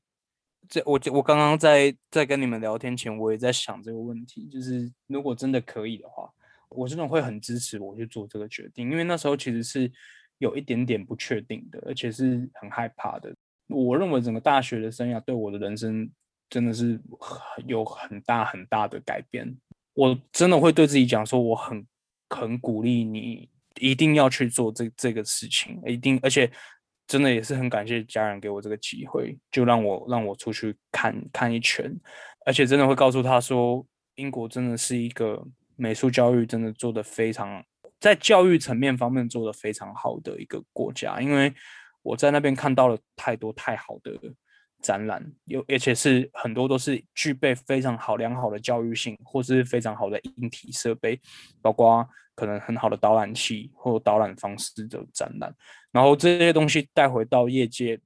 这我我刚刚在在跟你们聊天前，我也在想这个问题，就是如果真的可以的话，我真的会很支持我去做这个决定，因为那时候其实是有一点点不确定的，而且是很害怕的。我认为整个大学的生涯对我的人生真的是有很大很大的改变。我真的会对自己讲说，我很很鼓励你一定要去做这这个事情，一定而且。真的也是很感谢家人给我这个机会，就让我让我出去看看一圈，而且真的会告诉他说，英国真的是一个美术教育真的做的非常，在教育层面方面做的非常好的一个国家，因为我在那边看到了太多太好的展览，有而且是很多都是具备非常好良好的教育性，或是非常好的硬体设备，包括。可能很好的导览器或导览方式的展览，然后这些东西带回到业界，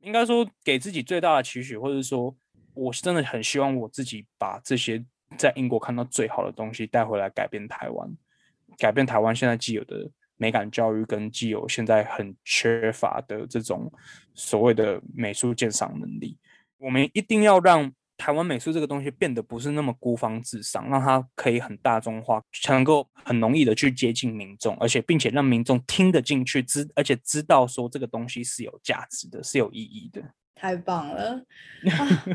应该说给自己最大的期许，或者说，我是真的很希望我自己把这些在英国看到最好的东西带回来，改变台湾，改变台湾现在既有的美感教育跟既有现在很缺乏的这种所谓的美术鉴赏能力，我们一定要让。台湾美术这个东西变得不是那么孤芳自赏，让它可以很大众化，才能够很容易的去接近民众，而且并且让民众听得进去，知而且知道说这个东西是有价值的，是有意义的。太棒了！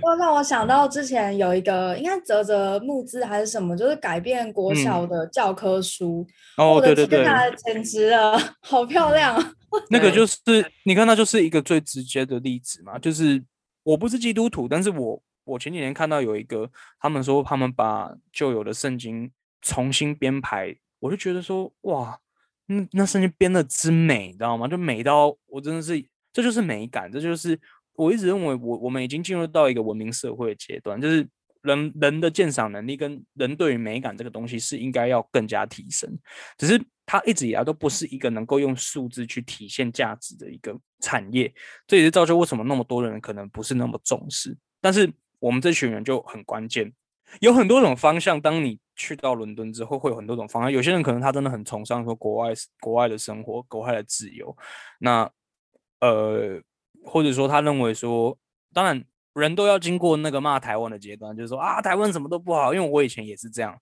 哇让我想到之前有一个，应该泽泽募资还是什么，就是改变国小的教科书。哦，对对对，简直了，好漂亮啊！那个就是你看，那就是一个最直接的例子嘛，就是我不是基督徒，但是我。我前几年看到有一个，他们说他们把旧有的圣经重新编排，我就觉得说哇，那那圣经编的之美，你知道吗？就美到我真的是，这就是美感，这就是我一直认为我我们已经进入到一个文明社会阶段，就是人人的鉴赏能力跟人对于美感这个东西是应该要更加提升，只是它一直以来都不是一个能够用数字去体现价值的一个产业，这也是造就为什么那么多人可能不是那么重视，但是。我们这群人就很关键，有很多种方向。当你去到伦敦之后，会有很多种方向。有些人可能他真的很崇尚说国外国外的生活，国外的自由。那呃，或者说他认为说，当然人都要经过那个骂台湾的阶段，就是说啊，台湾什么都不好。因为我以前也是这样，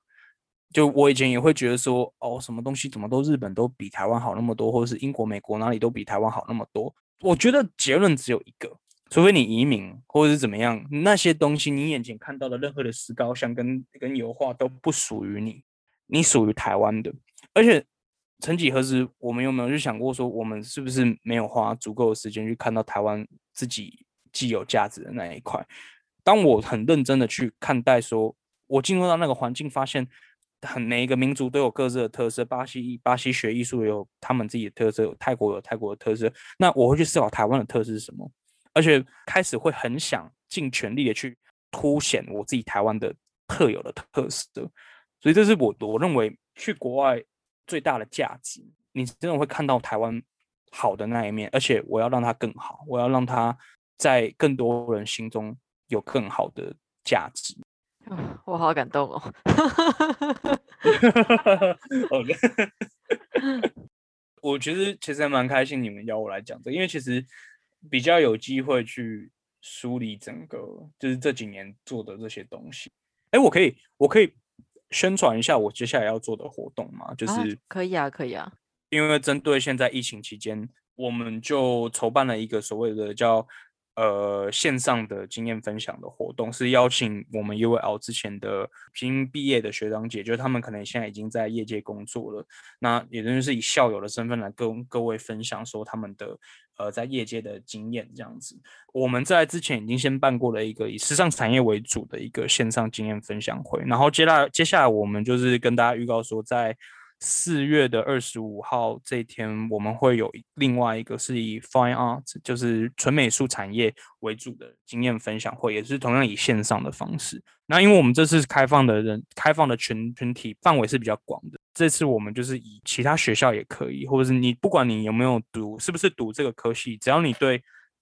就我以前也会觉得说，哦，什么东西怎么都日本都比台湾好那么多，或者是英国、美国哪里都比台湾好那么多。我觉得结论只有一个。除非你移民或者是怎么样，那些东西你眼前看到的任何的石膏像跟跟油画都不属于你，你属于台湾的。而且，曾几何时，我们有没有去想过说，我们是不是没有花足够的时间去看到台湾自己既有价值的那一块？当我很认真的去看待，说我进入到那个环境，发现很每一个民族都有各自的特色，巴西巴西学艺术有他们自己的特色，泰国有泰国的特色，那我会去思考台湾的特色是什么？而且开始会很想尽全力的去凸显我自己台湾的特有的特色。所以这是我我认为去国外最大的价值，你真的会看到台湾好的那一面，而且我要让它更好，我要让它在更多人心中有更好的价值。我好感动哦！我觉得其实还蛮开心，你们邀我来讲这，因为其实比较有机会去梳理整个就是这几年做的这些东西。哎，我可以，我可以宣传一下我接下来要做的活动吗？就是可以啊，可以啊。因为针对现在疫情期间，我们就筹办了一个所谓的叫。呃，线上的经验分享的活动是邀请我们 UL 之前的新毕业的学长姐，就是他们可能现在已经在业界工作了，那也就是以校友的身份来跟各位分享说他们的呃在业界的经验这样子。我们在之前已经先办过了一个以时尚产业为主的一个线上经验分享会，然后接下来接下来我们就是跟大家预告说在。四月的二十五号这天，我们会有另外一个是以 Fine Art，就是纯美术产业为主的经验分享会，也是同样以线上的方式。那因为我们这次开放的人，开放的群群体范围是比较广的。这次我们就是以其他学校也可以，或者是你不管你有没有读，是不是读这个科系，只要你对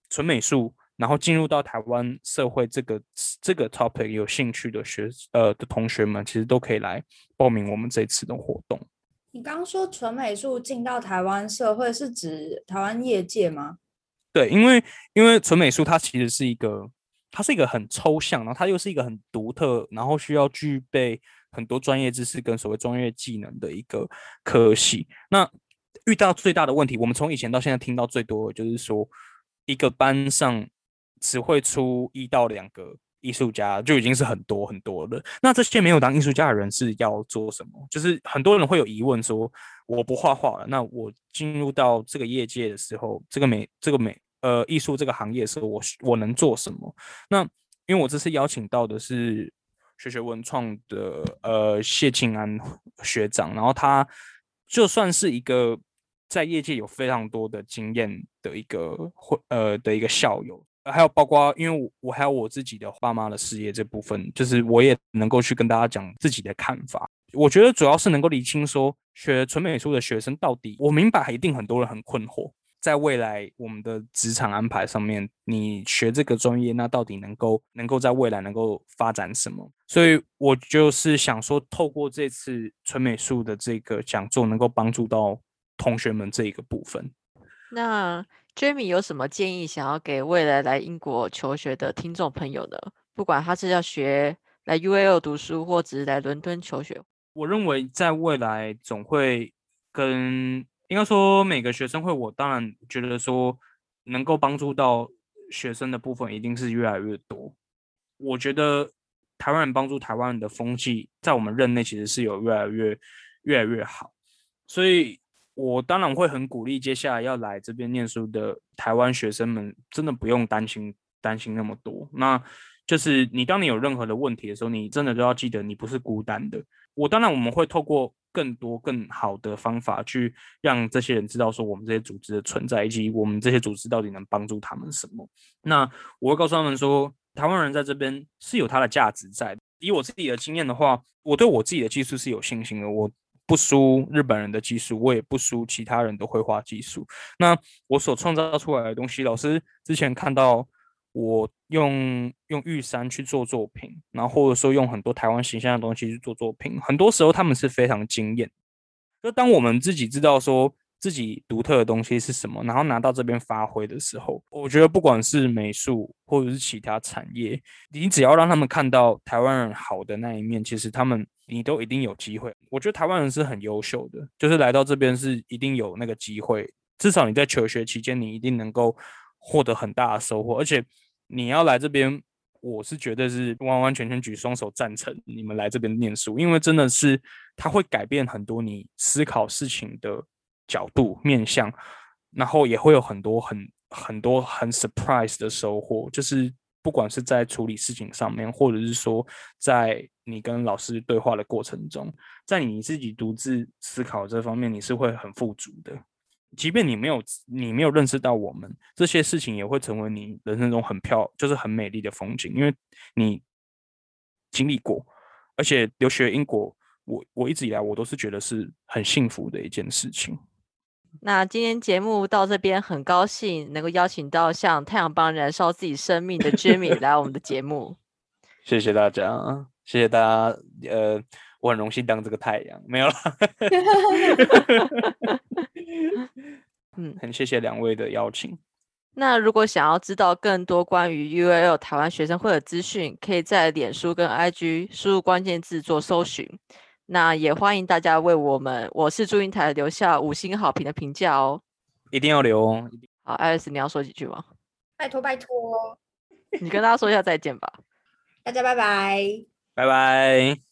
纯美术，然后进入到台湾社会这个这个 topic 有兴趣的学呃的同学们，其实都可以来报名我们这次的活动。你刚刚说纯美术进到台湾社会是指台湾业界吗？对，因为因为纯美术它其实是一个，它是一个很抽象，然后它又是一个很独特，然后需要具备很多专业知识跟所谓专业技能的一个科系。那遇到最大的问题，我们从以前到现在听到最多的就是说，一个班上只会出一到两个。艺术家就已经是很多很多了。那这些没有当艺术家的人是要做什么？就是很多人会有疑问说：我不画画了，那我进入到这个业界的时候，这个美这个美呃艺术这个行业的时候，我我能做什么？那因为我这次邀请到的是学学文创的呃谢庆安学长，然后他就算是一个在业界有非常多的经验的一个会呃的一个校友。还有包括，因为我我还有我自己的爸妈的事业这部分，就是我也能够去跟大家讲自己的看法。我觉得主要是能够理清说，学纯美术的学生到底，我明白一定很多人很困惑，在未来我们的职场安排上面，你学这个专业，那到底能够能够在未来能够发展什么？所以我就是想说，透过这次纯美术的这个讲座，能够帮助到同学们这一个部分。那。Jamie 有什么建议想要给未来来英国求学的听众朋友呢？不管他是要学来 UAL 读书，或者是来伦敦求学，我认为在未来总会跟应该说每个学生会，我当然觉得说能够帮助到学生的部分一定是越来越多。我觉得台湾人帮助台湾人的风气，在我们任内其实是有越来越越来越好，所以。我当然会很鼓励接下来要来这边念书的台湾学生们，真的不用担心担心那么多。那就是你当你有任何的问题的时候，你真的都要记得你不是孤单的。我当然我们会透过更多更好的方法去让这些人知道说我们这些组织的存在，以及我们这些组织到底能帮助他们什么。那我会告诉他们说，台湾人在这边是有它的价值在。以我自己的经验的话，我对我自己的技术是有信心的。我。不输日本人的技术，我也不输其他人的绘画技术。那我所创造出来的东西，老师之前看到我用用玉山去做作品，然后或者说用很多台湾形象的东西去做作品，很多时候他们是非常惊艳。就当我们自己知道说。自己独特的东西是什么？然后拿到这边发挥的时候，我觉得不管是美术或者是其他产业，你只要让他们看到台湾人好的那一面，其实他们你都一定有机会。我觉得台湾人是很优秀的，就是来到这边是一定有那个机会。至少你在求学期间，你一定能够获得很大的收获。而且你要来这边，我是觉得是完完全全举双手赞成你们来这边念书，因为真的是它会改变很多你思考事情的。角度面向，然后也会有很多很很多很 surprise 的收获，就是不管是在处理事情上面，或者是说在你跟老师对话的过程中，在你自己独自思考这方面，你是会很富足的。即便你没有你没有认识到我们这些事情，也会成为你人生中很漂就是很美丽的风景，因为你经历过，而且留学英国，我我一直以来我都是觉得是很幸福的一件事情。那今天节目到这边，很高兴能够邀请到像太阳帮燃烧自己生命的 Jimmy 来我们的节目。谢谢大家，谢谢大家。呃，我很荣幸当这个太阳，没有了。嗯，很谢谢两位的邀请。那如果想要知道更多关于 UAL 台湾学生会的资讯，可以在脸书跟 IG 输入关键字做搜寻。那也欢迎大家为我们我是祝英台留下五星好评的评价哦，一定要留哦。好，艾丽丝，你要说几句吗？拜托拜托，你跟大家说一下再见吧。大家拜拜，拜拜。